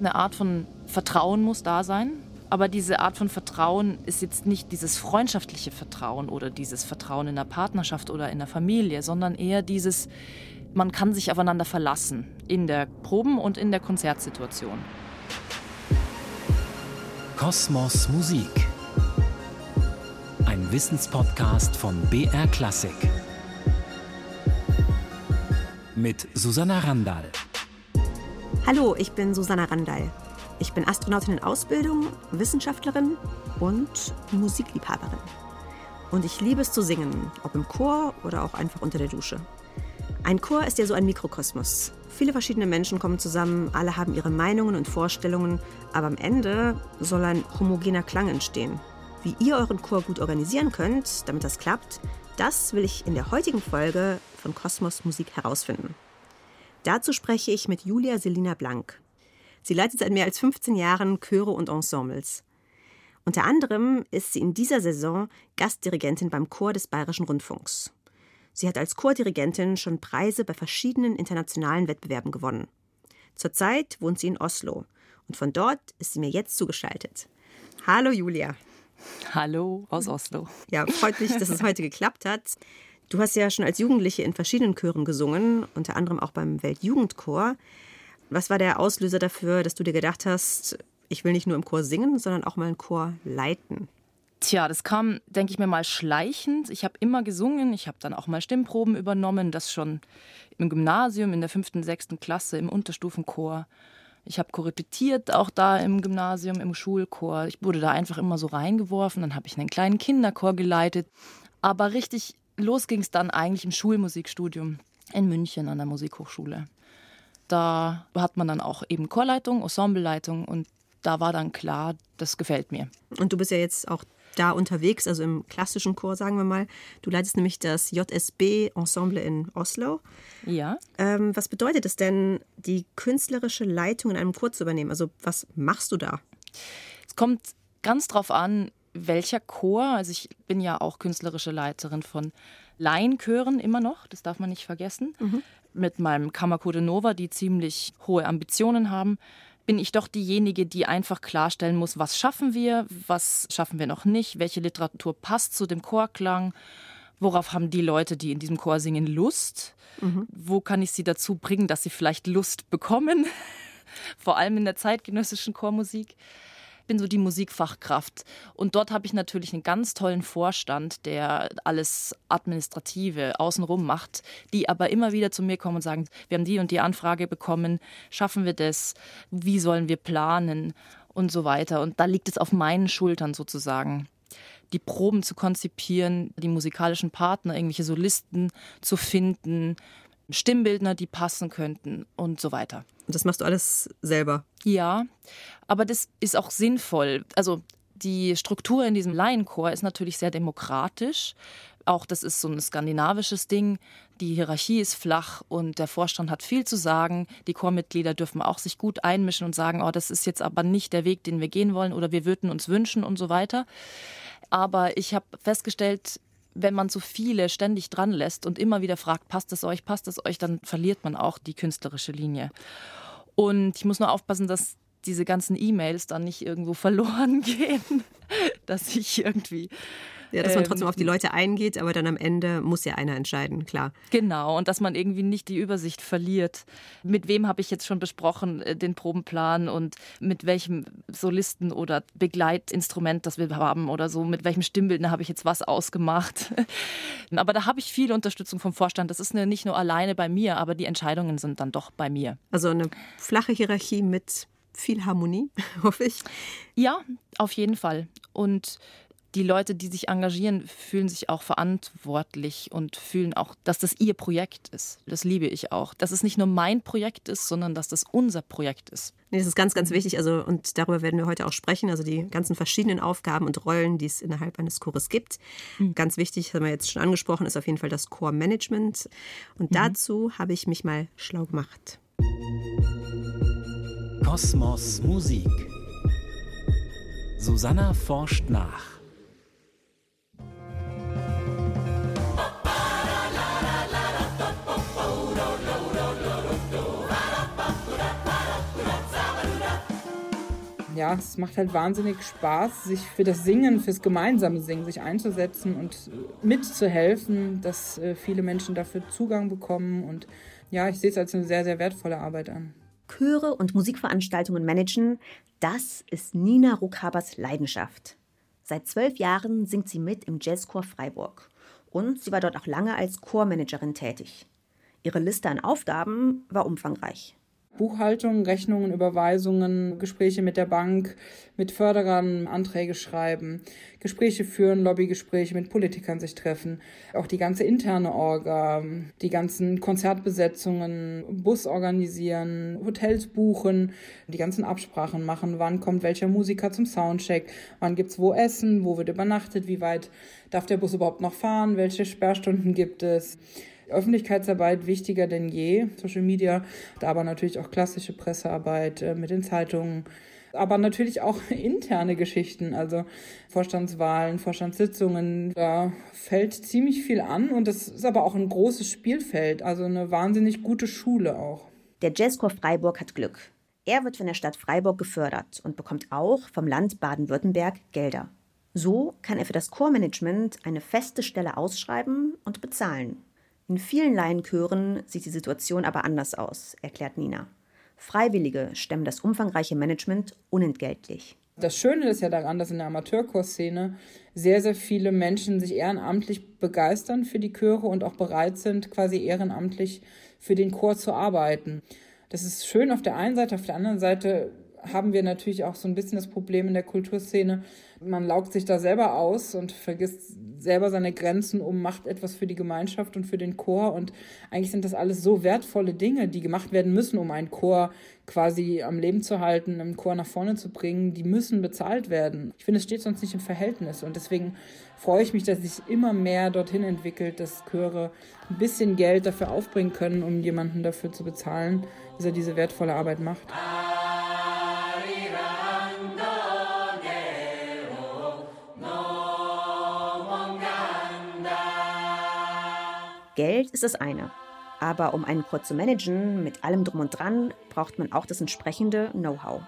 eine Art von Vertrauen muss da sein. Aber diese Art von Vertrauen ist jetzt nicht dieses freundschaftliche Vertrauen oder dieses Vertrauen in der Partnerschaft oder in der Familie, sondern eher dieses, man kann sich aufeinander verlassen in der Proben- und in der Konzertsituation. Kosmos Musik. Ein Wissenspodcast von BR Klassik. Mit Susanna Randall. Hallo, ich bin Susanna Randall. Ich bin Astronautin in Ausbildung, Wissenschaftlerin und Musikliebhaberin. Und ich liebe es zu singen, ob im Chor oder auch einfach unter der Dusche. Ein Chor ist ja so ein Mikrokosmos. Viele verschiedene Menschen kommen zusammen, alle haben ihre Meinungen und Vorstellungen, aber am Ende soll ein homogener Klang entstehen. Wie ihr euren Chor gut organisieren könnt, damit das klappt, das will ich in der heutigen Folge von Kosmos Musik herausfinden. Dazu spreche ich mit Julia Selina Blank. Sie leitet seit mehr als 15 Jahren Chöre und Ensembles. Unter anderem ist sie in dieser Saison Gastdirigentin beim Chor des Bayerischen Rundfunks. Sie hat als Chordirigentin schon Preise bei verschiedenen internationalen Wettbewerben gewonnen. Zurzeit wohnt sie in Oslo und von dort ist sie mir jetzt zugeschaltet. Hallo Julia. Hallo aus Oslo. Ja, freut mich, dass es heute geklappt hat. Du hast ja schon als Jugendliche in verschiedenen Chören gesungen, unter anderem auch beim Weltjugendchor. Was war der Auslöser dafür, dass du dir gedacht hast, ich will nicht nur im Chor singen, sondern auch mal einen Chor leiten? Tja, das kam, denke ich mir mal, schleichend. Ich habe immer gesungen, ich habe dann auch mal Stimmproben übernommen, das schon im Gymnasium, in der fünften, sechsten Klasse, im Unterstufenchor. Ich habe korrepetiert, auch da im Gymnasium, im Schulchor. Ich wurde da einfach immer so reingeworfen. Dann habe ich einen kleinen Kinderchor geleitet. Aber richtig los ging es dann eigentlich im Schulmusikstudium in München an der Musikhochschule. Da hat man dann auch eben Chorleitung, Ensembleleitung und da war dann klar, das gefällt mir. Und du bist ja jetzt auch da unterwegs, also im klassischen Chor, sagen wir mal. Du leitest nämlich das JSB-Ensemble in Oslo. Ja. Ähm, was bedeutet es denn, die künstlerische Leitung in einem Chor zu übernehmen? Also was machst du da? Es kommt ganz drauf an, welcher Chor. Also ich bin ja auch künstlerische Leiterin von Laienchören immer noch, das darf man nicht vergessen. Mhm. Mit meinem Kammerchor de Nova, die ziemlich hohe Ambitionen haben bin ich doch diejenige, die einfach klarstellen muss, was schaffen wir, was schaffen wir noch nicht, welche Literatur passt zu dem Chorklang, worauf haben die Leute, die in diesem Chor singen, Lust, mhm. wo kann ich sie dazu bringen, dass sie vielleicht Lust bekommen, vor allem in der zeitgenössischen Chormusik bin so die Musikfachkraft. Und dort habe ich natürlich einen ganz tollen Vorstand, der alles Administrative außenrum macht, die aber immer wieder zu mir kommen und sagen, wir haben die und die Anfrage bekommen, schaffen wir das, wie sollen wir planen und so weiter. Und da liegt es auf meinen Schultern sozusagen die Proben zu konzipieren, die musikalischen Partner, irgendwelche Solisten zu finden, Stimmbildner, die passen könnten und so weiter. Und das machst du alles selber? Ja, aber das ist auch sinnvoll. Also die Struktur in diesem Laienchor ist natürlich sehr demokratisch. Auch das ist so ein skandinavisches Ding. Die Hierarchie ist flach und der Vorstand hat viel zu sagen. Die Chormitglieder dürfen auch sich gut einmischen und sagen, oh, das ist jetzt aber nicht der Weg, den wir gehen wollen oder wir würden uns wünschen und so weiter. Aber ich habe festgestellt, wenn man zu viele ständig dran lässt und immer wieder fragt, passt es euch, passt es euch, dann verliert man auch die künstlerische Linie. Und ich muss nur aufpassen, dass diese ganzen E-Mails dann nicht irgendwo verloren gehen, dass ich irgendwie ja, dass man trotzdem auf die ähm, Leute eingeht, aber dann am Ende muss ja einer entscheiden, klar. Genau, und dass man irgendwie nicht die Übersicht verliert. Mit wem habe ich jetzt schon besprochen, äh, den Probenplan und mit welchem Solisten oder Begleitinstrument, das wir haben oder so, mit welchem Stimmbildner habe ich jetzt was ausgemacht. aber da habe ich viel Unterstützung vom Vorstand. Das ist nicht nur alleine bei mir, aber die Entscheidungen sind dann doch bei mir. Also eine flache Hierarchie mit viel Harmonie, hoffe ich. Ja, auf jeden Fall. Und die Leute, die sich engagieren, fühlen sich auch verantwortlich und fühlen auch, dass das ihr Projekt ist. Das liebe ich auch. Dass es nicht nur mein Projekt ist, sondern dass das unser Projekt ist. Nee, das ist ganz, ganz wichtig. Also, und darüber werden wir heute auch sprechen. Also die ganzen verschiedenen Aufgaben und Rollen, die es innerhalb eines Chores gibt. Mhm. Ganz wichtig, haben wir jetzt schon angesprochen, ist auf jeden Fall das Chor-Management. Und mhm. dazu habe ich mich mal schlau gemacht. Kosmos Musik. Susanna forscht nach. Ja, es macht halt wahnsinnig Spaß, sich für das Singen, fürs gemeinsame Singen sich einzusetzen und mitzuhelfen, dass äh, viele Menschen dafür Zugang bekommen. Und ja, ich sehe es als eine sehr, sehr wertvolle Arbeit an. Chöre und Musikveranstaltungen managen, das ist Nina Ruckhabers Leidenschaft. Seit zwölf Jahren singt sie mit im Jazzchor Freiburg. Und sie war dort auch lange als Chormanagerin tätig. Ihre Liste an Aufgaben war umfangreich. Buchhaltung, Rechnungen, Überweisungen, Gespräche mit der Bank, mit Förderern, Anträge schreiben, Gespräche führen, Lobbygespräche mit Politikern sich treffen, auch die ganze interne Orga, die ganzen Konzertbesetzungen, Bus organisieren, Hotels buchen, die ganzen Absprachen machen, wann kommt welcher Musiker zum Soundcheck, wann gibt's wo Essen, wo wird übernachtet, wie weit darf der Bus überhaupt noch fahren, welche Sperrstunden gibt es. Öffentlichkeitsarbeit wichtiger denn je, Social Media, aber natürlich auch klassische Pressearbeit äh, mit den Zeitungen, aber natürlich auch interne Geschichten, also Vorstandswahlen, Vorstandssitzungen. Da fällt ziemlich viel an und das ist aber auch ein großes Spielfeld, also eine wahnsinnig gute Schule auch. Der Jazzchor Freiburg hat Glück. Er wird von der Stadt Freiburg gefördert und bekommt auch vom Land Baden-Württemberg Gelder. So kann er für das Chormanagement eine feste Stelle ausschreiben und bezahlen. In vielen Laienchören sieht die Situation aber anders aus, erklärt Nina. Freiwillige stemmen das umfangreiche Management unentgeltlich. Das Schöne ist ja daran, dass in der Amateurchorszene sehr, sehr viele Menschen sich ehrenamtlich begeistern für die Chöre und auch bereit sind, quasi ehrenamtlich für den Chor zu arbeiten. Das ist schön auf der einen Seite, auf der anderen Seite haben wir natürlich auch so ein bisschen das Problem in der Kulturszene. Man laugt sich da selber aus und vergisst selber seine Grenzen um, macht etwas für die Gemeinschaft und für den Chor. Und eigentlich sind das alles so wertvolle Dinge, die gemacht werden müssen, um einen Chor quasi am Leben zu halten, einen Chor nach vorne zu bringen. Die müssen bezahlt werden. Ich finde, es steht sonst nicht im Verhältnis. Und deswegen freue ich mich, dass sich immer mehr dorthin entwickelt, dass Chöre ein bisschen Geld dafür aufbringen können, um jemanden dafür zu bezahlen, dass er diese wertvolle Arbeit macht. Geld ist das eine. Aber um einen Chor zu managen, mit allem drum und dran, braucht man auch das entsprechende Know-how.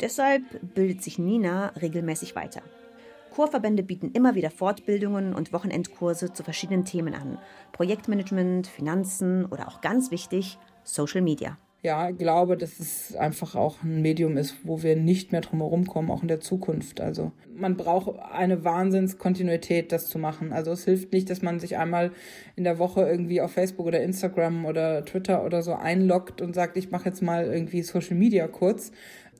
Deshalb bildet sich Nina regelmäßig weiter. Chorverbände bieten immer wieder Fortbildungen und Wochenendkurse zu verschiedenen Themen an. Projektmanagement, Finanzen oder auch ganz wichtig, Social Media ja, glaube, dass es einfach auch ein Medium ist, wo wir nicht mehr drum herum kommen, auch in der Zukunft. Also man braucht eine Wahnsinnskontinuität, das zu machen. Also es hilft nicht, dass man sich einmal in der Woche irgendwie auf Facebook oder Instagram oder Twitter oder so einloggt und sagt, ich mache jetzt mal irgendwie Social Media kurz.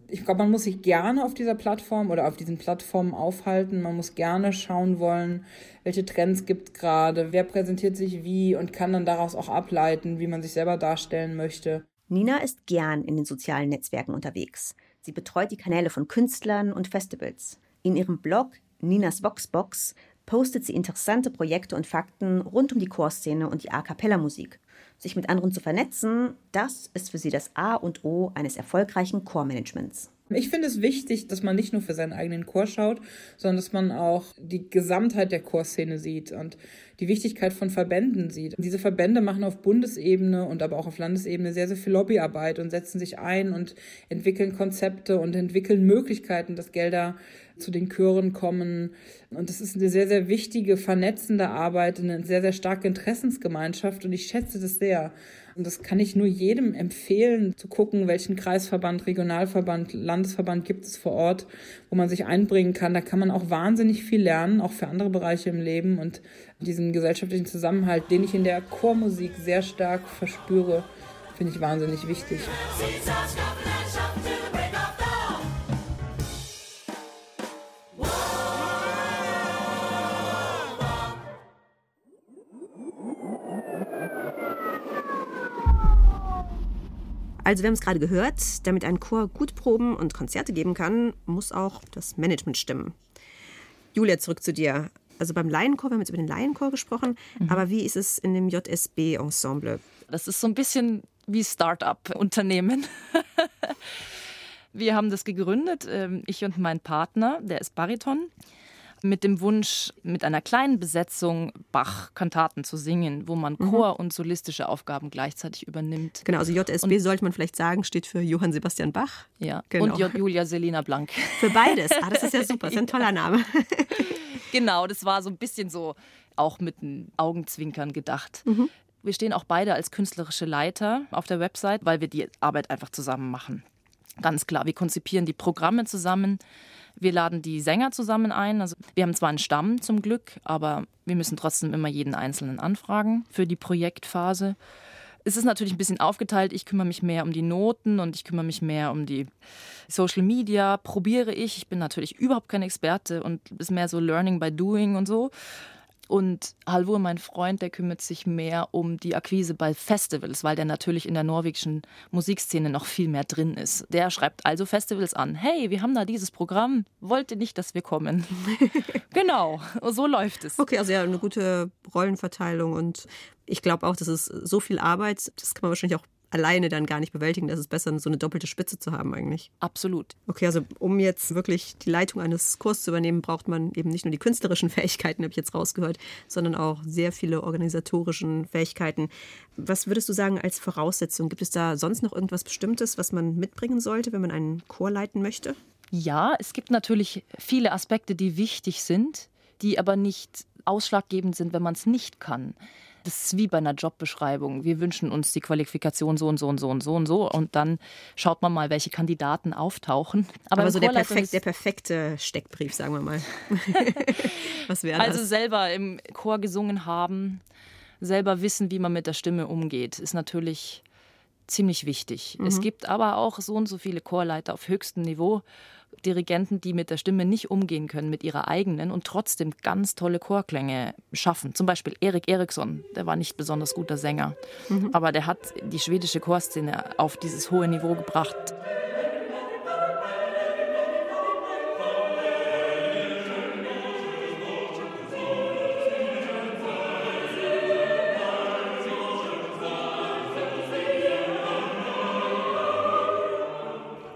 Ich glaube, man muss sich gerne auf dieser Plattform oder auf diesen Plattformen aufhalten. Man muss gerne schauen wollen, welche Trends gibt gerade, wer präsentiert sich wie und kann dann daraus auch ableiten, wie man sich selber darstellen möchte. Nina ist gern in den sozialen Netzwerken unterwegs. Sie betreut die Kanäle von Künstlern und Festivals. In ihrem Blog Ninas Voxbox postet sie interessante Projekte und Fakten rund um die Chorszene und die A-Cappella-Musik. Sich mit anderen zu vernetzen, das ist für sie das A und O eines erfolgreichen Chormanagements. Ich finde es wichtig, dass man nicht nur für seinen eigenen Chor schaut, sondern dass man auch die Gesamtheit der Chorszene sieht und die Wichtigkeit von Verbänden sieht. Diese Verbände machen auf Bundesebene und aber auch auf Landesebene sehr, sehr viel Lobbyarbeit und setzen sich ein und entwickeln Konzepte und entwickeln Möglichkeiten, dass Gelder zu den Chören kommen. Und das ist eine sehr, sehr wichtige, vernetzende Arbeit, eine sehr, sehr starke Interessensgemeinschaft und ich schätze das sehr. Und das kann ich nur jedem empfehlen, zu gucken, welchen Kreisverband, Regionalverband, Landesverband gibt es vor Ort, wo man sich einbringen kann. Da kann man auch wahnsinnig viel lernen, auch für andere Bereiche im Leben. Und diesen gesellschaftlichen Zusammenhalt, den ich in der Chormusik sehr stark verspüre, finde ich wahnsinnig wichtig. Also wir haben es gerade gehört, damit ein Chor gut proben und Konzerte geben kann, muss auch das Management stimmen. Julia, zurück zu dir. Also beim Laienchor, wir haben jetzt über den Laienchor gesprochen, mhm. aber wie ist es in dem JSB-Ensemble? Das ist so ein bisschen wie Start-up-Unternehmen. wir haben das gegründet, ähm, ich und mein Partner, der ist Bariton. Mit dem Wunsch, mit einer kleinen Besetzung Bach-Kantaten zu singen, wo man Mhm. Chor- und solistische Aufgaben gleichzeitig übernimmt. Genau, also JSB sollte man vielleicht sagen, steht für Johann Sebastian Bach. Ja. Genau. Und Ju- Julia Selina Blank. Für beides. Ah, das ist ja super, das ist ein toller Name. Genau, das war so ein bisschen so auch mit einem Augenzwinkern gedacht. Mhm. Wir stehen auch beide als künstlerische Leiter auf der Website, weil wir die Arbeit einfach zusammen machen. Ganz klar, wir konzipieren die Programme zusammen. Wir laden die Sänger zusammen ein. Also wir haben zwar einen Stamm zum Glück, aber wir müssen trotzdem immer jeden Einzelnen anfragen für die Projektphase. Es ist natürlich ein bisschen aufgeteilt. Ich kümmere mich mehr um die Noten und ich kümmere mich mehr um die Social Media. Probiere ich. Ich bin natürlich überhaupt kein Experte und ist mehr so Learning by Doing und so. Und Halvor, mein Freund, der kümmert sich mehr um die Akquise bei Festivals, weil der natürlich in der norwegischen Musikszene noch viel mehr drin ist. Der schreibt also Festivals an. Hey, wir haben da dieses Programm. Wollt ihr nicht, dass wir kommen? genau, so läuft es. Okay, also ja, eine gute Rollenverteilung und ich glaube auch, das ist so viel Arbeit, das kann man wahrscheinlich auch alleine dann gar nicht bewältigen. Das ist besser, so eine doppelte Spitze zu haben eigentlich. Absolut. Okay, also um jetzt wirklich die Leitung eines Kurses zu übernehmen, braucht man eben nicht nur die künstlerischen Fähigkeiten, habe ich jetzt rausgehört, sondern auch sehr viele organisatorischen Fähigkeiten. Was würdest du sagen als Voraussetzung? Gibt es da sonst noch irgendwas Bestimmtes, was man mitbringen sollte, wenn man einen Chor leiten möchte? Ja, es gibt natürlich viele Aspekte, die wichtig sind, die aber nicht ausschlaggebend sind, wenn man es nicht kann. Das ist wie bei einer Jobbeschreibung. Wir wünschen uns die Qualifikation so und so und so und so und so und dann schaut man mal, welche Kandidaten auftauchen. Aber, im so der, perfekt, der perfekte Steckbrief, sagen wir mal. was wäre Also das? selber im Chor gesungen haben, selber wissen, wie man mit der Stimme umgeht, ist natürlich ziemlich wichtig. Mhm. Es gibt aber auch so und so viele Chorleiter auf höchstem Niveau, Dirigenten, die mit der Stimme nicht umgehen können, mit ihrer eigenen und trotzdem ganz tolle Chorklänge schaffen. Zum Beispiel Erik Eriksson, der war nicht besonders guter Sänger, Mhm. aber der hat die schwedische Chorszene auf dieses hohe Niveau gebracht.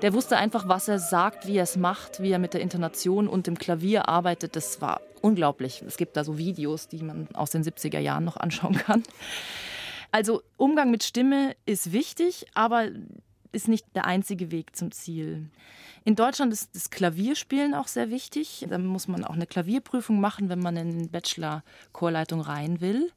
Der wusste einfach, was er sagt, wie er es macht, wie er mit der Intonation und dem Klavier arbeitet. Das war unglaublich. Es gibt da so Videos, die man aus den 70er Jahren noch anschauen kann. Also Umgang mit Stimme ist wichtig, aber ist nicht der einzige Weg zum Ziel. In Deutschland ist das Klavierspielen auch sehr wichtig. Da muss man auch eine Klavierprüfung machen, wenn man in Bachelor-Chorleitung rein will.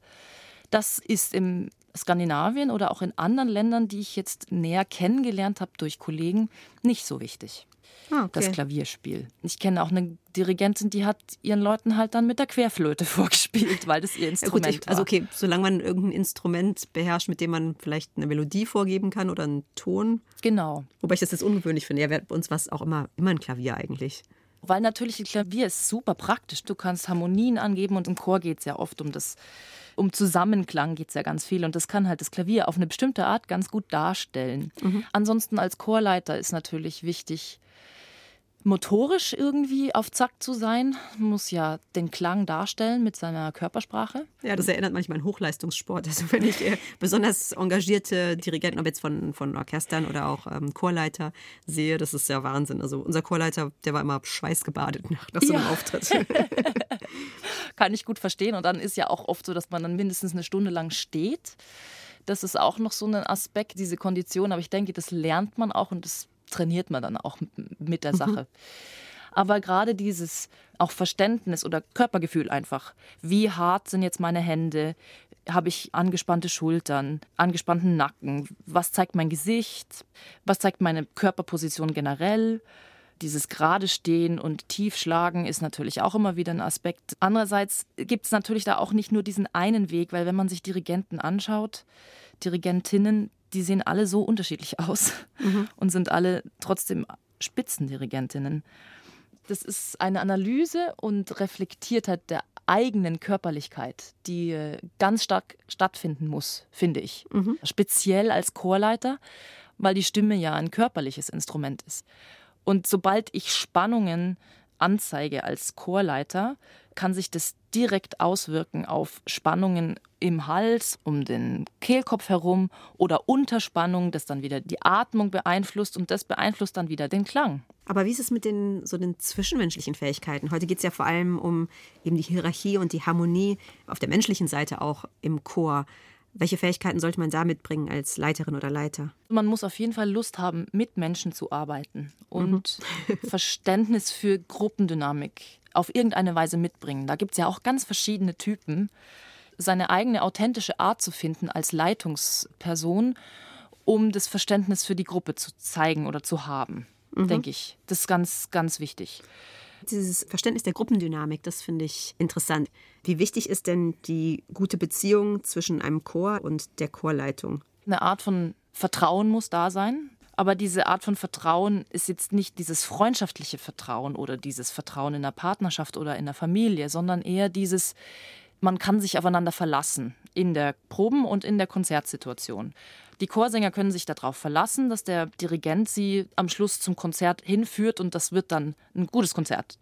Das ist im Skandinavien oder auch in anderen Ländern, die ich jetzt näher kennengelernt habe durch Kollegen, nicht so wichtig. Ah, okay. Das Klavierspiel. Ich kenne auch eine Dirigentin, die hat ihren Leuten halt dann mit der Querflöte vorgespielt, weil das ihr Ja, Instrument gut, ich, also okay, solange man irgendein Instrument beherrscht, mit dem man vielleicht eine Melodie vorgeben kann oder einen Ton. Genau. Wobei ich das jetzt ungewöhnlich finde. Ja, bei uns war es auch immer, immer ein Klavier eigentlich. Weil natürlich ein Klavier ist super praktisch. Du kannst Harmonien angeben und im Chor geht es ja oft um das, um Zusammenklang geht es ja ganz viel. Und das kann halt das Klavier auf eine bestimmte Art ganz gut darstellen. Ansonsten als Chorleiter ist natürlich wichtig, motorisch irgendwie auf Zack zu sein. Man muss ja den Klang darstellen mit seiner Körpersprache. Ja, das erinnert manchmal an Hochleistungssport. Also wenn ich äh, besonders engagierte Dirigenten, ob jetzt von, von Orchestern oder auch ähm, Chorleiter sehe, das ist ja Wahnsinn. Also unser Chorleiter, der war immer schweißgebadet nach, nach so einem Ja. Auftritt. Kann ich gut verstehen. Und dann ist ja auch oft so, dass man dann mindestens eine Stunde lang steht. Das ist auch noch so ein Aspekt, diese Kondition. Aber ich denke, das lernt man auch und das trainiert man dann auch mit der Sache. Aber gerade dieses auch Verständnis oder Körpergefühl einfach. Wie hart sind jetzt meine Hände? Habe ich angespannte Schultern, angespannten Nacken? Was zeigt mein Gesicht? Was zeigt meine Körperposition generell? Dieses gerade Stehen und Tiefschlagen ist natürlich auch immer wieder ein Aspekt. Andererseits gibt es natürlich da auch nicht nur diesen einen Weg, weil wenn man sich Dirigenten anschaut, Dirigentinnen, die sehen alle so unterschiedlich aus und sind alle trotzdem Spitzendirigentinnen. Das ist eine Analyse und Reflektiertheit der eigenen Körperlichkeit, die äh, ganz stark stattfinden muss, finde ich. Speziell als Chorleiter, weil die Stimme ja ein körperliches Instrument ist. Und sobald ich Spannungen anzeige als Chorleiter, kann sich das direkt auswirken auf Spannungen im Hals, um den Kehlkopf herum oder Unterspannung, das dann wieder die Atmung beeinflusst und das beeinflusst dann wieder den Klang. Aber wie ist es mit den, so den zwischenmenschlichen Fähigkeiten? Heute geht es ja vor allem um eben die Hierarchie und die Harmonie auf der menschlichen Seite auch im Chor. Welche Fähigkeiten sollte man da mitbringen als Leiterin oder Leiter? Man muss auf jeden Fall Lust haben, mit Menschen zu arbeiten und mhm. Verständnis für Gruppendynamik auf irgendeine Weise mitbringen. Da gibt es ja auch ganz verschiedene Typen. Seine eigene authentische Art zu finden als Leitungsperson, um das Verständnis für die Gruppe zu zeigen oder zu haben, mhm. denke ich. Das ist ganz, ganz wichtig. Dieses Verständnis der Gruppendynamik, das finde ich interessant. Wie wichtig ist denn die gute Beziehung zwischen einem Chor und der Chorleitung? Eine Art von Vertrauen muss da sein. Aber diese Art von Vertrauen ist jetzt nicht dieses freundschaftliche Vertrauen oder dieses Vertrauen in der Partnerschaft oder in der Familie, sondern eher dieses, man kann sich aufeinander verlassen in der Proben- und in der Konzertsituation. Die Chorsänger können sich darauf verlassen, dass der Dirigent sie am Schluss zum Konzert hinführt und das wird dann ein gutes Konzert.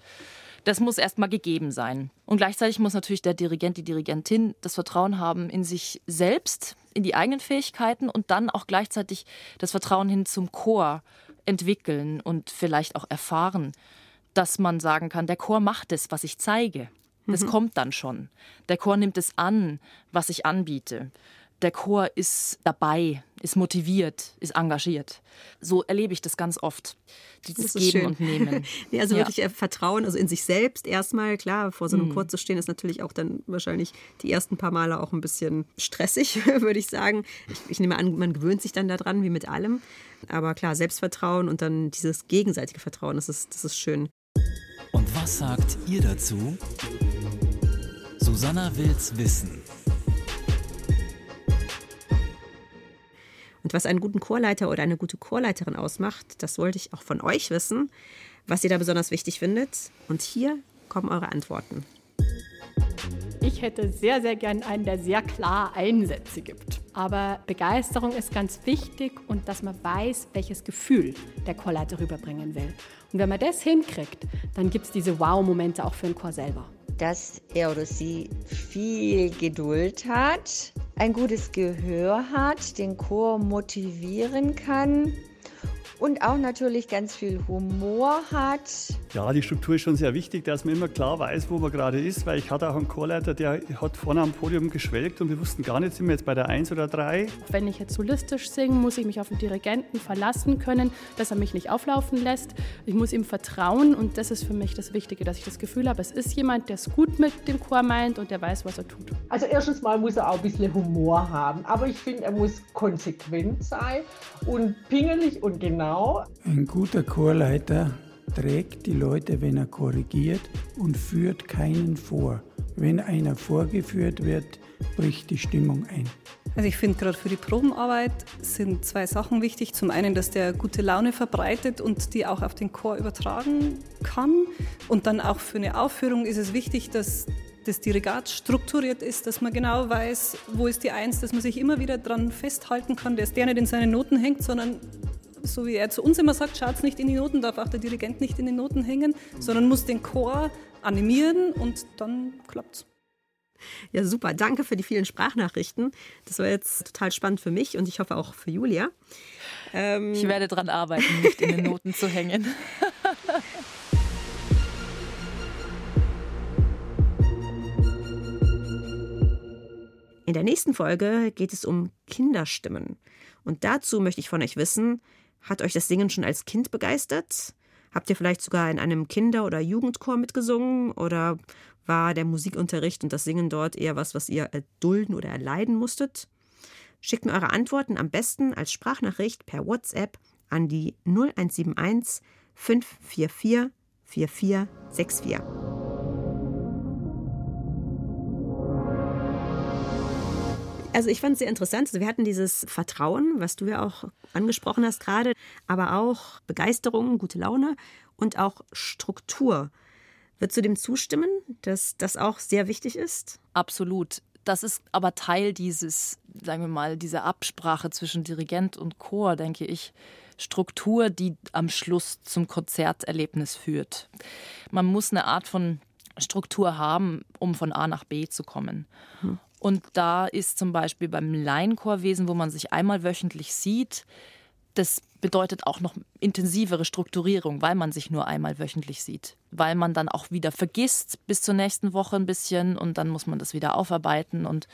Das muss erstmal gegeben sein. Und gleichzeitig muss natürlich der Dirigent, die Dirigentin das Vertrauen haben in sich selbst, in die eigenen Fähigkeiten und dann auch gleichzeitig das Vertrauen hin zum Chor entwickeln und vielleicht auch erfahren, dass man sagen kann, der Chor macht es, was ich zeige. Das mhm. kommt dann schon. Der Chor nimmt es an, was ich anbiete der Chor ist dabei, ist motiviert, ist engagiert. So erlebe ich das ganz oft. Dieses Geben schön. und Nehmen. nee, also ja. wirklich äh, Vertrauen, also in sich selbst erstmal. Klar, vor so einem mm. Chor zu stehen, ist natürlich auch dann wahrscheinlich die ersten paar Male auch ein bisschen stressig, würde ich sagen. Ich, ich nehme an, man gewöhnt sich dann daran, wie mit allem. Aber klar, Selbstvertrauen und dann dieses gegenseitige Vertrauen, das ist, das ist schön. Und was sagt ihr dazu? Susanna will's wissen. Und was einen guten Chorleiter oder eine gute Chorleiterin ausmacht, das wollte ich auch von euch wissen, was ihr da besonders wichtig findet. Und hier kommen eure Antworten. Ich hätte sehr, sehr gern einen, der sehr klar Einsätze gibt. Aber Begeisterung ist ganz wichtig und dass man weiß, welches Gefühl der Chorleiter rüberbringen will. Und wenn man das hinkriegt, dann gibt es diese Wow-Momente auch für den Chor selber dass er oder sie viel Geduld hat, ein gutes Gehör hat, den Chor motivieren kann und auch natürlich ganz viel Humor hat. Ja, die Struktur ist schon sehr wichtig, dass man immer klar weiß, wo man gerade ist, weil ich hatte auch einen Chorleiter, der hat vorne am Podium geschwelgt und wir wussten gar nicht, sind wir jetzt bei der 1 oder 3. Wenn ich jetzt solistisch singe, muss ich mich auf den Dirigenten verlassen können, dass er mich nicht auflaufen lässt. Ich muss ihm vertrauen und das ist für mich das Wichtige, dass ich das Gefühl habe, es ist jemand, der es gut mit dem Chor meint und der weiß, was er tut. Also erstens mal muss er auch ein bisschen Humor haben, aber ich finde, er muss konsequent sein und pingelig und genau Genau. Ein guter Chorleiter trägt die Leute, wenn er korrigiert und führt keinen vor. Wenn einer vorgeführt wird, bricht die Stimmung ein. Also ich finde gerade für die Probenarbeit sind zwei Sachen wichtig. Zum einen, dass der gute Laune verbreitet und die auch auf den Chor übertragen kann. Und dann auch für eine Aufführung ist es wichtig, dass das Dirigat strukturiert ist, dass man genau weiß, wo ist die Eins, dass man sich immer wieder dran festhalten kann, dass der nicht in seinen Noten hängt, sondern so wie er zu uns immer sagt, schaut nicht in die Noten, darf auch der Dirigent nicht in die Noten hängen, sondern muss den Chor animieren und dann klappt's. Ja, super. Danke für die vielen Sprachnachrichten. Das war jetzt total spannend für mich und ich hoffe auch für Julia. Ähm ich werde daran arbeiten, nicht in den Noten zu hängen. In der nächsten Folge geht es um Kinderstimmen. Und dazu möchte ich von euch wissen, hat euch das Singen schon als Kind begeistert? Habt ihr vielleicht sogar in einem Kinder- oder Jugendchor mitgesungen? Oder war der Musikunterricht und das Singen dort eher was, was ihr erdulden oder erleiden musstet? Schickt mir eure Antworten am besten als Sprachnachricht per WhatsApp an die 0171 544 4464. Also ich fand es sehr interessant. Also wir hatten dieses Vertrauen, was du ja auch angesprochen hast gerade, aber auch Begeisterung, gute Laune und auch Struktur. Würdest du dem zustimmen, dass das auch sehr wichtig ist? Absolut. Das ist aber Teil dieses, sagen wir mal, dieser Absprache zwischen Dirigent und Chor, denke ich. Struktur, die am Schluss zum Konzerterlebnis führt. Man muss eine Art von Struktur haben, um von A nach B zu kommen. Hm. Und da ist zum Beispiel beim Laienchorwesen, wo man sich einmal wöchentlich sieht, das bedeutet auch noch intensivere Strukturierung, weil man sich nur einmal wöchentlich sieht. Weil man dann auch wieder vergisst bis zur nächsten Woche ein bisschen und dann muss man das wieder aufarbeiten. Und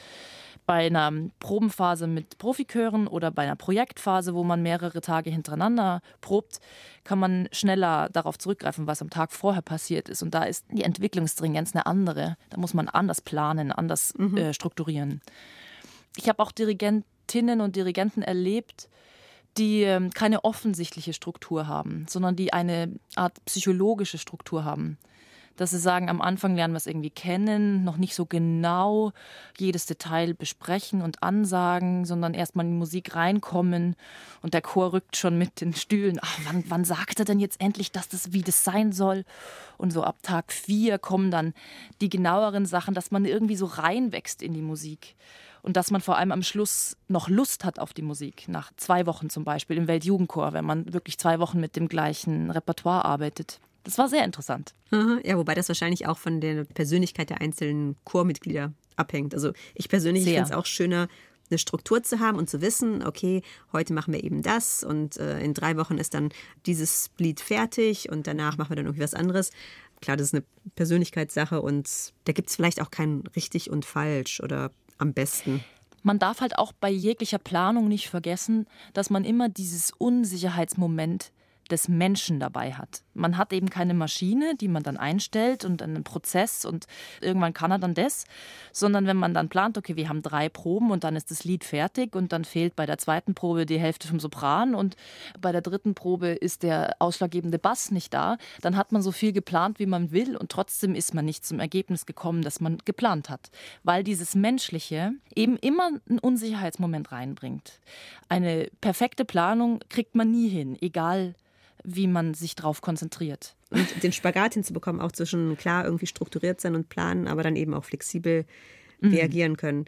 bei einer Probenphase mit Profikören oder bei einer Projektphase, wo man mehrere Tage hintereinander probt, kann man schneller darauf zurückgreifen, was am Tag vorher passiert ist. Und da ist die Entwicklungsstringenz eine andere. Da muss man anders planen, anders mhm. äh, strukturieren. Ich habe auch Dirigentinnen und Dirigenten erlebt, die ähm, keine offensichtliche Struktur haben, sondern die eine Art psychologische Struktur haben dass sie sagen, am Anfang lernen wir es irgendwie kennen, noch nicht so genau jedes Detail besprechen und ansagen, sondern erstmal in die Musik reinkommen und der Chor rückt schon mit den Stühlen. Ach, wann, wann sagt er denn jetzt endlich, dass das wie das sein soll? Und so ab Tag vier kommen dann die genaueren Sachen, dass man irgendwie so reinwächst in die Musik und dass man vor allem am Schluss noch Lust hat auf die Musik. Nach zwei Wochen zum Beispiel im Weltjugendchor, wenn man wirklich zwei Wochen mit dem gleichen Repertoire arbeitet. Das war sehr interessant. Ja, wobei das wahrscheinlich auch von der Persönlichkeit der einzelnen Chormitglieder abhängt. Also ich persönlich finde es auch schöner, eine Struktur zu haben und zu wissen, okay, heute machen wir eben das und äh, in drei Wochen ist dann dieses Lied fertig und danach machen wir dann irgendwie was anderes. Klar, das ist eine Persönlichkeitssache und da gibt es vielleicht auch kein richtig und falsch oder am besten. Man darf halt auch bei jeglicher Planung nicht vergessen, dass man immer dieses Unsicherheitsmoment des Menschen dabei hat. Man hat eben keine Maschine, die man dann einstellt und einen Prozess und irgendwann kann er dann das, sondern wenn man dann plant, okay, wir haben drei Proben und dann ist das Lied fertig und dann fehlt bei der zweiten Probe die Hälfte vom Sopran und bei der dritten Probe ist der ausschlaggebende Bass nicht da, dann hat man so viel geplant, wie man will und trotzdem ist man nicht zum Ergebnis gekommen, das man geplant hat, weil dieses Menschliche eben immer einen Unsicherheitsmoment reinbringt. Eine perfekte Planung kriegt man nie hin, egal wie man sich darauf konzentriert. Und den Spagat hinzubekommen, auch zwischen klar irgendwie strukturiert sein und planen, aber dann eben auch flexibel mhm. reagieren können.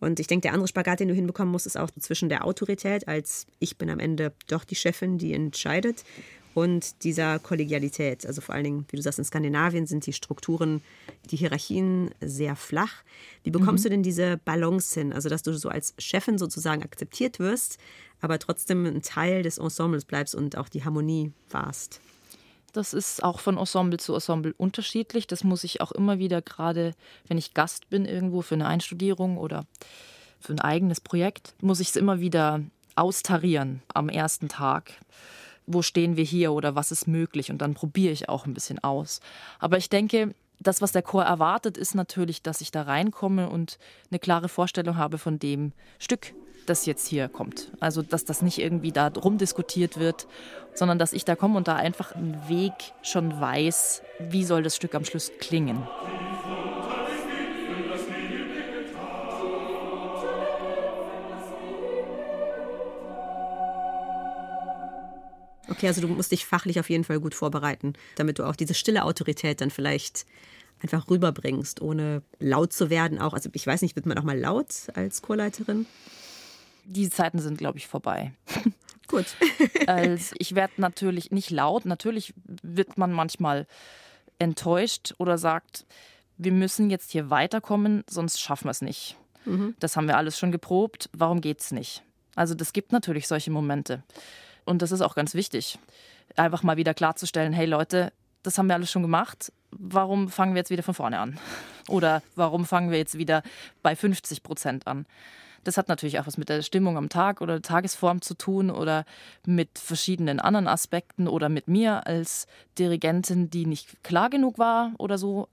Und ich denke, der andere Spagat, den du hinbekommen musst, ist auch zwischen der Autorität, als ich bin am Ende doch die Chefin, die entscheidet, und dieser Kollegialität. Also vor allen Dingen, wie du sagst, in Skandinavien sind die Strukturen, die Hierarchien sehr flach. Wie bekommst mhm. du denn diese Balance hin? Also, dass du so als Chefin sozusagen akzeptiert wirst, aber trotzdem ein Teil des Ensembles bleibst und auch die Harmonie wahrst. Das ist auch von Ensemble zu Ensemble unterschiedlich. Das muss ich auch immer wieder, gerade wenn ich Gast bin irgendwo für eine Einstudierung oder für ein eigenes Projekt, muss ich es immer wieder austarieren am ersten Tag. Wo stehen wir hier oder was ist möglich? Und dann probiere ich auch ein bisschen aus. Aber ich denke, das, was der Chor erwartet, ist natürlich, dass ich da reinkomme und eine klare Vorstellung habe von dem Stück, das jetzt hier kommt. Also, dass das nicht irgendwie da rumdiskutiert wird, sondern dass ich da komme und da einfach einen Weg schon weiß, wie soll das Stück am Schluss klingen. Okay, also du musst dich fachlich auf jeden Fall gut vorbereiten, damit du auch diese stille Autorität dann vielleicht einfach rüberbringst, ohne laut zu werden auch. Also ich weiß nicht, wird man auch mal laut als Chorleiterin? die Zeiten sind, glaube ich, vorbei. Gut. also ich werde natürlich nicht laut. Natürlich wird man manchmal enttäuscht oder sagt, wir müssen jetzt hier weiterkommen, sonst schaffen wir es nicht. Mhm. Das haben wir alles schon geprobt. Warum geht es nicht? Also das gibt natürlich solche Momente. Und das ist auch ganz wichtig, einfach mal wieder klarzustellen, hey Leute, das haben wir alles schon gemacht. Warum fangen wir jetzt wieder von vorne an? Oder warum fangen wir jetzt wieder bei 50 Prozent an? Das hat natürlich auch was mit der Stimmung am Tag oder der Tagesform zu tun oder mit verschiedenen anderen Aspekten oder mit mir als Dirigentin, die nicht klar genug war oder so.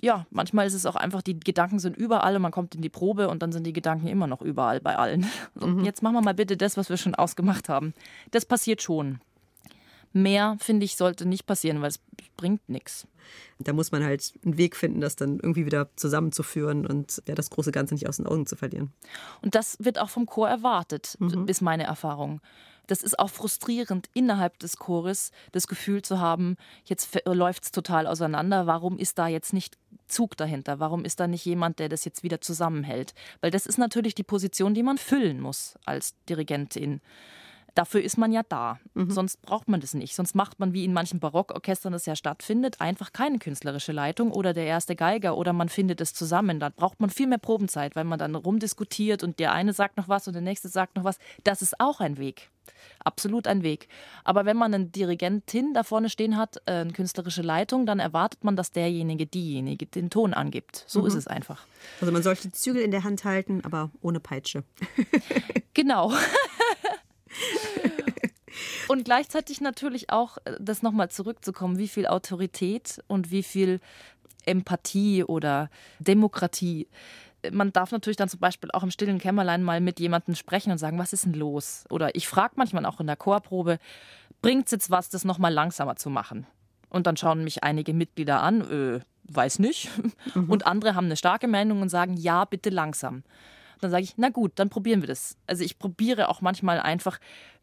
Ja, manchmal ist es auch einfach, die Gedanken sind überall und man kommt in die Probe und dann sind die Gedanken immer noch überall bei allen. Mhm. Jetzt machen wir mal bitte das, was wir schon ausgemacht haben. Das passiert schon. Mehr, finde ich, sollte nicht passieren, weil es bringt nichts. Da muss man halt einen Weg finden, das dann irgendwie wieder zusammenzuführen und ja, das große Ganze nicht aus den Augen zu verlieren. Und das wird auch vom Chor erwartet, mhm. ist meine Erfahrung. Das ist auch frustrierend, innerhalb des Chores das Gefühl zu haben, jetzt läuft es total auseinander. Warum ist da jetzt nicht Zug dahinter? Warum ist da nicht jemand, der das jetzt wieder zusammenhält? Weil das ist natürlich die Position, die man füllen muss als Dirigentin Dafür ist man ja da. Mhm. Sonst braucht man das nicht. Sonst macht man, wie in manchen Barockorchestern das ja stattfindet, einfach keine künstlerische Leitung oder der erste Geiger oder man findet es zusammen. Da braucht man viel mehr Probenzeit, weil man dann rumdiskutiert und der eine sagt noch was und der nächste sagt noch was. Das ist auch ein Weg. Absolut ein Weg. Aber wenn man einen Dirigentin da vorne stehen hat, äh, eine künstlerische Leitung, dann erwartet man, dass derjenige, diejenige den Ton angibt. So mhm. ist es einfach. Also man sollte die Zügel in der Hand halten, aber ohne Peitsche. genau. Und gleichzeitig natürlich auch, äh, das nochmal zurückzukommen, wie viel Autorität und wie viel Empathie oder Demokratie. Man darf natürlich dann zum Beispiel auch im stillen Kämmerlein mal mit jemandem sprechen und sagen, was ist denn los? Oder ich frage manchmal auch in der Chorprobe, bringt es jetzt was, das nochmal langsamer zu machen? Und dann schauen mich einige Mitglieder an, äh, weiß nicht. Mhm. Und andere haben eine starke Meinung und sagen, ja, bitte langsam. Dann sage ich, na gut, dann probieren wir das. Also ich probiere auch manchmal einfach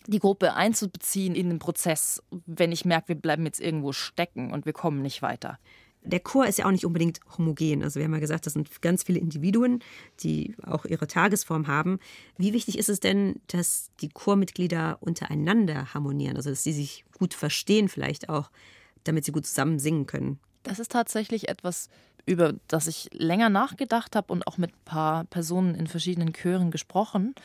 die Gruppe einzubeziehen in den Prozess, wenn ich merke, wir bleiben jetzt irgendwo stecken und wir kommen nicht weiter. Der Chor ist ja auch nicht unbedingt homogen. Also wir haben ja gesagt, das sind ganz viele Individuen, die auch ihre Tagesform haben. Wie wichtig ist es denn, dass die Chormitglieder untereinander harmonieren, also dass sie sich gut verstehen vielleicht auch, damit sie gut zusammen singen können? Das ist tatsächlich etwas, über das ich länger nachgedacht habe und auch mit ein paar Personen in verschiedenen Chören gesprochen.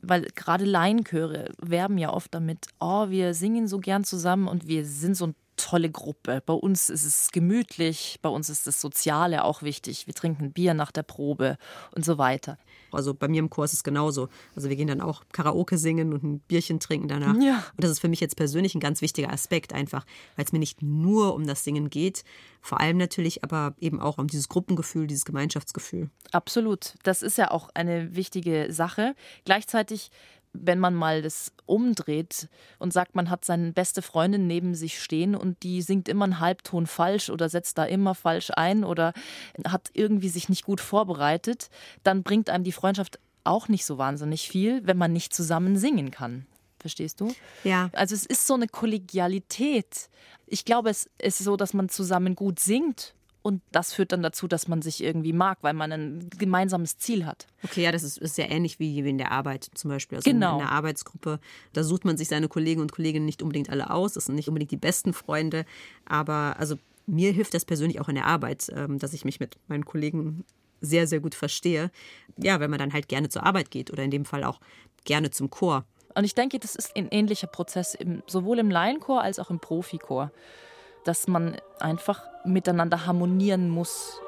Weil gerade Laienchöre werben ja oft damit, oh, wir singen so gern zusammen und wir sind so ein tolle Gruppe. Bei uns ist es gemütlich, bei uns ist das Soziale auch wichtig. Wir trinken Bier nach der Probe und so weiter. Also bei mir im Chor ist es genauso. Also wir gehen dann auch Karaoke singen und ein Bierchen trinken danach. Ja. Und das ist für mich jetzt persönlich ein ganz wichtiger Aspekt einfach, weil es mir nicht nur um das Singen geht, vor allem natürlich aber eben auch um dieses Gruppengefühl, dieses Gemeinschaftsgefühl. Absolut. Das ist ja auch eine wichtige Sache. Gleichzeitig wenn man mal das umdreht und sagt, man hat seine beste Freundin neben sich stehen und die singt immer einen Halbton falsch oder setzt da immer falsch ein oder hat irgendwie sich nicht gut vorbereitet, dann bringt einem die Freundschaft auch nicht so wahnsinnig viel, wenn man nicht zusammen singen kann. Verstehst du? Ja. Also es ist so eine Kollegialität. Ich glaube, es ist so, dass man zusammen gut singt und das führt dann dazu, dass man sich irgendwie mag, weil man ein gemeinsames Ziel hat. Okay, ja, das ist, ist sehr ähnlich wie in der Arbeit zum Beispiel. Also genau. In einer Arbeitsgruppe, da sucht man sich seine Kollegen und Kolleginnen nicht unbedingt alle aus. Das sind nicht unbedingt die besten Freunde. Aber also mir hilft das persönlich auch in der Arbeit, ähm, dass ich mich mit meinen Kollegen sehr, sehr gut verstehe. Ja, wenn man dann halt gerne zur Arbeit geht oder in dem Fall auch gerne zum Chor. Und ich denke, das ist ein ähnlicher Prozess, sowohl im Laienchor als auch im Profichor dass man einfach miteinander harmonieren muss.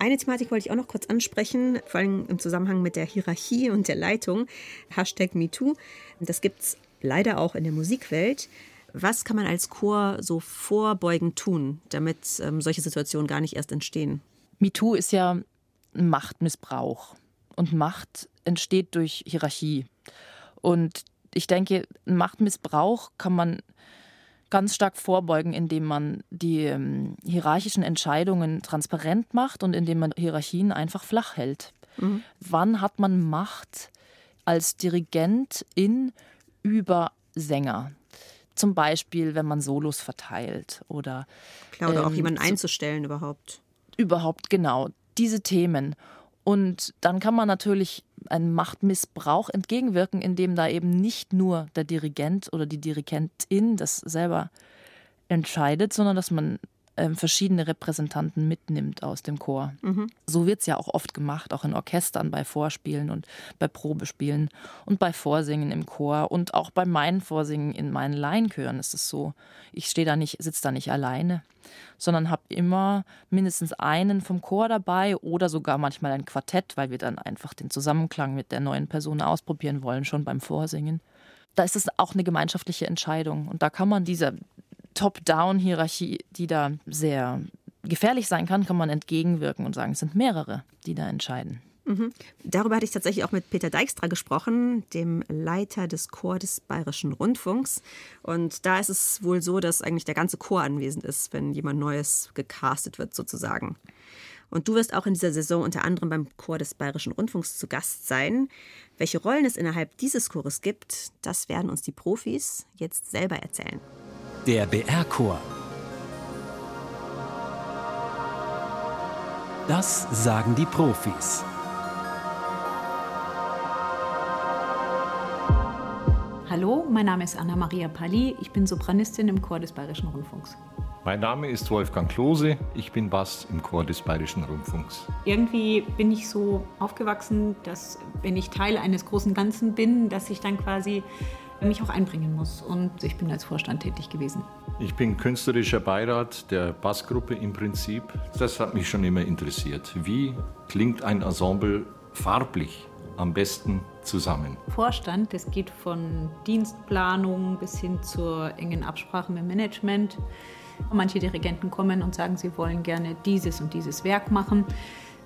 Eine Thematik wollte ich auch noch kurz ansprechen, vor allem im Zusammenhang mit der Hierarchie und der Leitung. Hashtag MeToo. Das gibt es leider auch in der Musikwelt. Was kann man als Chor so vorbeugend tun, damit ähm, solche Situationen gar nicht erst entstehen? MeToo ist ja Machtmissbrauch. Und Macht entsteht durch Hierarchie. Und ich denke, Machtmissbrauch kann man ganz stark vorbeugen, indem man die ähm, hierarchischen Entscheidungen transparent macht und indem man Hierarchien einfach flach hält. Mhm. Wann hat man Macht als Dirigentin über Sänger? Zum Beispiel, wenn man Solos verteilt oder. Klar, oder ähm, auch jemanden einzustellen überhaupt. Überhaupt, genau. Diese Themen. Und dann kann man natürlich einem Machtmissbrauch entgegenwirken, indem da eben nicht nur der Dirigent oder die Dirigentin das selber entscheidet, sondern dass man ähm, verschiedene Repräsentanten mitnimmt aus dem Chor. Mhm. So wird es ja auch oft gemacht, auch in Orchestern, bei Vorspielen und bei Probespielen und bei Vorsingen im Chor und auch bei meinen Vorsingen in meinen Laienchören ist es so. Ich stehe da nicht, sitze da nicht alleine, sondern habe immer mindestens einen vom Chor dabei oder sogar manchmal ein Quartett, weil wir dann einfach den Zusammenklang mit der neuen Person ausprobieren wollen, schon beim Vorsingen da ist es auch eine gemeinschaftliche Entscheidung. Und da kann man dieser Top-Down-Hierarchie, die da sehr gefährlich sein kann, kann man entgegenwirken und sagen, es sind mehrere, die da entscheiden. Mhm. Darüber hatte ich tatsächlich auch mit Peter Dijkstra gesprochen, dem Leiter des Chor des Bayerischen Rundfunks. Und da ist es wohl so, dass eigentlich der ganze Chor anwesend ist, wenn jemand Neues gecastet wird, sozusagen. Und du wirst auch in dieser Saison unter anderem beim Chor des Bayerischen Rundfunks zu Gast sein. Welche Rollen es innerhalb dieses Chores gibt, das werden uns die Profis jetzt selber erzählen. Der BR-Chor. Das sagen die Profis. Hallo, mein Name ist Anna-Maria Palli. Ich bin Sopranistin im Chor des Bayerischen Rundfunks. Mein Name ist Wolfgang Klose. Ich bin Bass im Chor des Bayerischen Rundfunks. Irgendwie bin ich so aufgewachsen, dass wenn ich Teil eines großen Ganzen bin, dass ich dann quasi mich auch einbringen muss. Und ich bin als Vorstand tätig gewesen. Ich bin künstlerischer Beirat der Bassgruppe im Prinzip. Das hat mich schon immer interessiert. Wie klingt ein Ensemble farblich am besten zusammen? Vorstand, das geht von Dienstplanung bis hin zur engen Absprache mit Management. Manche Dirigenten kommen und sagen, sie wollen gerne dieses und dieses Werk machen.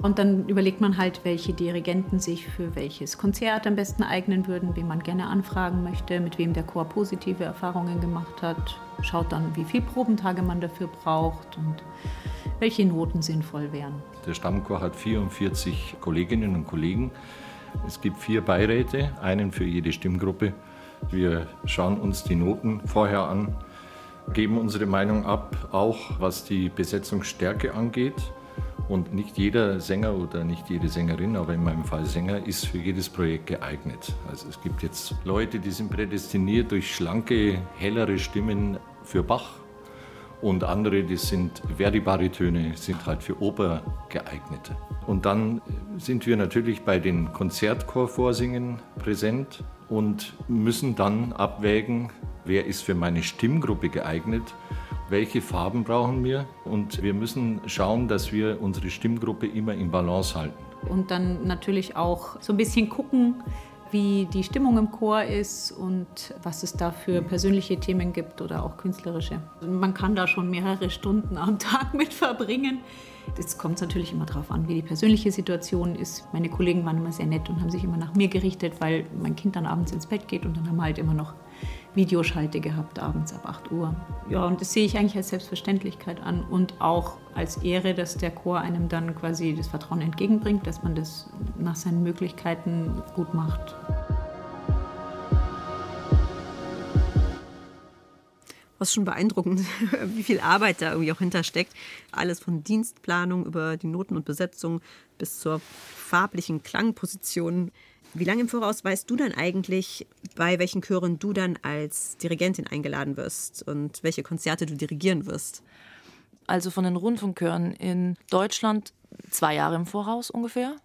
Und dann überlegt man halt, welche Dirigenten sich für welches Konzert am besten eignen würden, wen man gerne anfragen möchte, mit wem der Chor positive Erfahrungen gemacht hat. Schaut dann, wie viele Probentage man dafür braucht und welche Noten sinnvoll wären. Der Stammchor hat 44 Kolleginnen und Kollegen. Es gibt vier Beiräte, einen für jede Stimmgruppe. Wir schauen uns die Noten vorher an, geben unsere Meinung ab, auch was die Besetzungsstärke angeht. Und nicht jeder Sänger oder nicht jede Sängerin, aber in meinem Fall Sänger, ist für jedes Projekt geeignet. Also es gibt jetzt Leute, die sind prädestiniert durch schlanke, hellere Stimmen für Bach. Und andere, die sind Verdi-Baritöne, sind halt für Oper geeignet. Und dann sind wir natürlich bei den Konzertchorvorsingen präsent und müssen dann abwägen, wer ist für meine Stimmgruppe geeignet welche Farben brauchen wir und wir müssen schauen, dass wir unsere Stimmgruppe immer in Balance halten. Und dann natürlich auch so ein bisschen gucken, wie die Stimmung im Chor ist und was es da für persönliche Themen gibt oder auch künstlerische. Man kann da schon mehrere Stunden am Tag mit verbringen. Es kommt natürlich immer darauf an, wie die persönliche Situation ist. Meine Kollegen waren immer sehr nett und haben sich immer nach mir gerichtet, weil mein Kind dann abends ins Bett geht und dann haben wir halt immer noch Videoschalte gehabt, abends ab 8 Uhr. Ja, und das sehe ich eigentlich als Selbstverständlichkeit an und auch als Ehre, dass der Chor einem dann quasi das Vertrauen entgegenbringt, dass man das nach seinen Möglichkeiten gut macht. Was schon beeindruckend, wie viel Arbeit da irgendwie auch hintersteckt. Alles von Dienstplanung über die Noten und Besetzung bis zur farblichen Klangposition. Wie lange im Voraus weißt du dann eigentlich, bei welchen Chören du dann als Dirigentin eingeladen wirst und welche Konzerte du dirigieren wirst? Also von den Rundfunkchören in Deutschland zwei Jahre im Voraus ungefähr.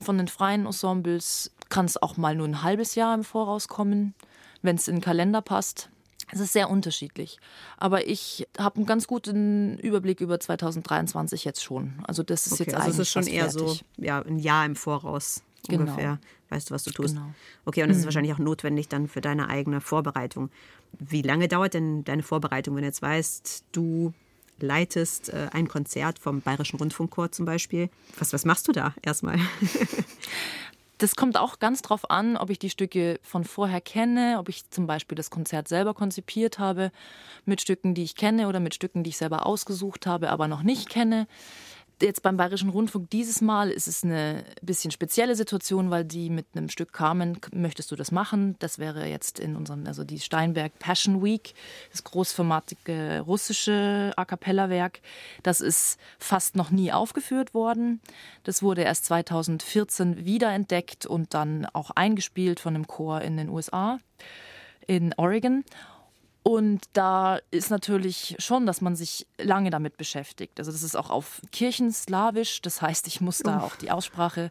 Von den freien Ensembles kann es auch mal nur ein halbes Jahr im Voraus kommen, wenn es in den Kalender passt. Es ist sehr unterschiedlich. Aber ich habe einen ganz guten Überblick über 2023 jetzt schon. Also das ist okay, jetzt also eigentlich es ist schon eher fertig. so ja, ein Jahr im Voraus Genau. ungefähr. Weißt du, was du tust? Genau. Okay, und das ist Mhm. wahrscheinlich auch notwendig dann für deine eigene Vorbereitung. Wie lange dauert denn deine Vorbereitung, wenn du jetzt weißt, du leitest äh, ein Konzert vom Bayerischen Rundfunkchor zum Beispiel? Was, was machst du da erstmal? Das kommt auch ganz drauf an, ob ich die Stücke von vorher kenne, ob ich zum Beispiel das Konzert selber konzipiert habe, mit Stücken, die ich kenne oder mit Stücken, die ich selber ausgesucht habe, aber noch nicht kenne. Jetzt beim Bayerischen Rundfunk dieses Mal ist es eine bisschen spezielle Situation, weil die mit einem Stück kamen, möchtest du das machen? Das wäre jetzt in unserem, also die Steinberg Passion Week, das großformatige russische A Cappella-Werk. Das ist fast noch nie aufgeführt worden. Das wurde erst 2014 wiederentdeckt und dann auch eingespielt von einem Chor in den USA, in Oregon. Und da ist natürlich schon, dass man sich lange damit beschäftigt. Also das ist auch auf Kirchenslawisch. Das heißt, ich muss da auch die Aussprache,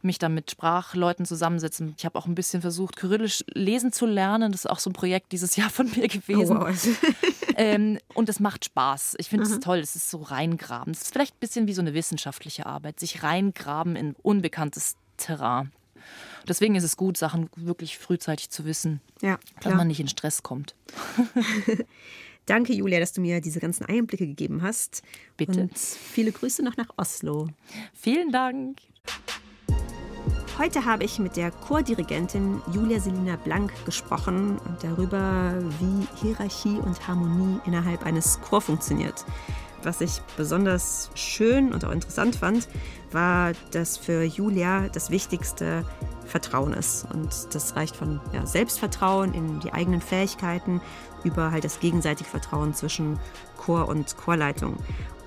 mich da mit Sprachleuten zusammensetzen. Ich habe auch ein bisschen versucht, Kyrillisch lesen zu lernen. Das ist auch so ein Projekt dieses Jahr von mir gewesen. Oh, wow. ähm, und es macht Spaß. Ich finde es Mhm. toll. Es ist so reingraben. Es ist vielleicht ein bisschen wie so eine wissenschaftliche Arbeit. Sich reingraben in unbekanntes Terrain. Deswegen ist es gut, Sachen wirklich frühzeitig zu wissen, Ja, dass man nicht in Stress kommt. Danke, Julia, dass du mir diese ganzen Einblicke gegeben hast. Bitte. Und viele Grüße noch nach Oslo. Vielen Dank. Heute habe ich mit der Chordirigentin Julia Selina Blank gesprochen und darüber, wie Hierarchie und Harmonie innerhalb eines Chor funktioniert. Was ich besonders schön und auch interessant fand, war, dass für Julia das Wichtigste Vertrauen ist. Und das reicht von ja, Selbstvertrauen in die eigenen Fähigkeiten über halt das gegenseitige Vertrauen zwischen Chor und Chorleitung.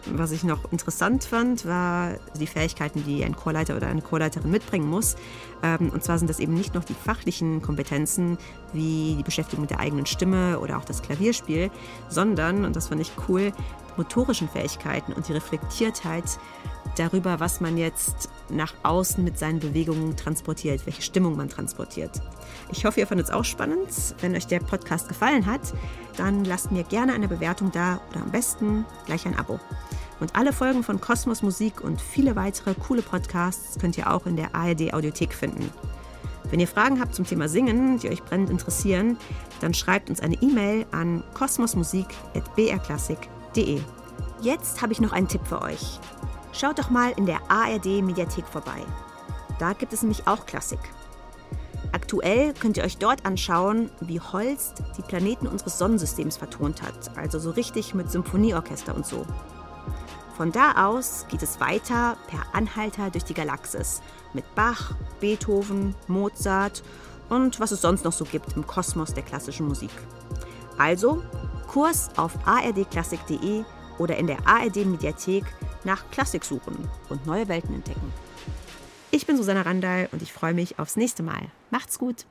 Was ich noch interessant fand, war die Fähigkeiten, die ein Chorleiter oder eine Chorleiterin mitbringen muss. Ähm, und zwar sind das eben nicht nur die fachlichen Kompetenzen, wie die Beschäftigung mit der eigenen Stimme oder auch das Klavierspiel, sondern, und das fand ich cool, motorischen Fähigkeiten und die Reflektiertheit darüber, was man jetzt nach außen mit seinen Bewegungen transportiert, welche Stimmung man transportiert. Ich hoffe, ihr fandet es auch spannend. Wenn euch der Podcast gefallen hat, dann lasst mir gerne eine Bewertung da oder am besten gleich ein Abo. Und alle Folgen von Kosmos Musik und viele weitere coole Podcasts könnt ihr auch in der ARD Audiothek finden. Wenn ihr Fragen habt zum Thema Singen, die euch brennend interessieren, dann schreibt uns eine E-Mail an kosmosmusik.brklassik.de. Jetzt habe ich noch einen Tipp für euch. Schaut doch mal in der ARD Mediathek vorbei. Da gibt es nämlich auch Klassik. Aktuell könnt ihr euch dort anschauen, wie Holst die Planeten unseres Sonnensystems vertont hat, also so richtig mit Symphonieorchester und so. Von da aus geht es weiter per Anhalter durch die Galaxis mit Bach, Beethoven, Mozart und was es sonst noch so gibt im Kosmos der klassischen Musik. Also Kurs auf ardklassik.de oder in der ARD Mediathek nach Klassik suchen und neue Welten entdecken. Ich bin Susanna Randall und ich freue mich aufs nächste Mal. Macht's gut!